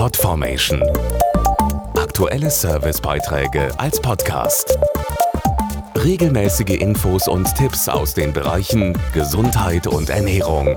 Podformation. Aktuelle Servicebeiträge als Podcast. Regelmäßige Infos und Tipps aus den Bereichen Gesundheit und Ernährung.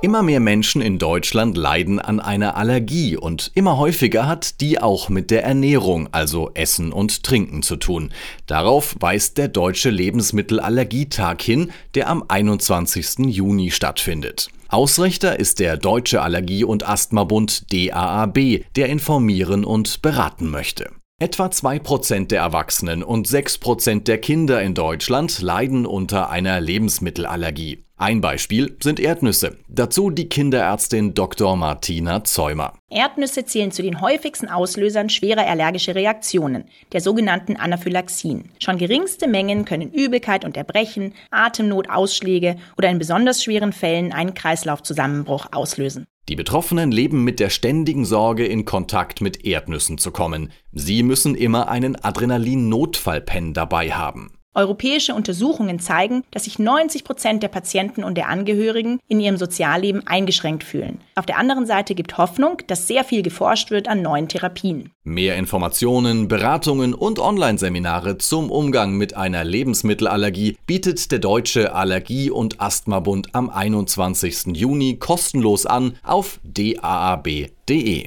Immer mehr Menschen in Deutschland leiden an einer Allergie und immer häufiger hat die auch mit der Ernährung, also Essen und Trinken zu tun. Darauf weist der Deutsche Lebensmittelallergietag hin, der am 21. Juni stattfindet. Ausrichter ist der Deutsche Allergie- und Asthmabund DAAB, der informieren und beraten möchte. Etwa 2% der Erwachsenen und 6% der Kinder in Deutschland leiden unter einer Lebensmittelallergie. Ein Beispiel sind Erdnüsse. Dazu die Kinderärztin Dr. Martina Zäumer. Erdnüsse zählen zu den häufigsten Auslösern schwerer allergischer Reaktionen, der sogenannten Anaphylaxien. Schon geringste Mengen können Übelkeit und Erbrechen, Atemnot, Ausschläge oder in besonders schweren Fällen einen Kreislaufzusammenbruch auslösen. Die Betroffenen leben mit der ständigen Sorge, in Kontakt mit Erdnüssen zu kommen. Sie müssen immer einen Adrenalin-Notfallpen dabei haben. Europäische Untersuchungen zeigen, dass sich 90 Prozent der Patienten und der Angehörigen in ihrem Sozialleben eingeschränkt fühlen. Auf der anderen Seite gibt Hoffnung, dass sehr viel geforscht wird an neuen Therapien. Mehr Informationen, Beratungen und Online-Seminare zum Umgang mit einer Lebensmittelallergie bietet der Deutsche Allergie- und Asthmabund am 21. Juni kostenlos an auf daab.de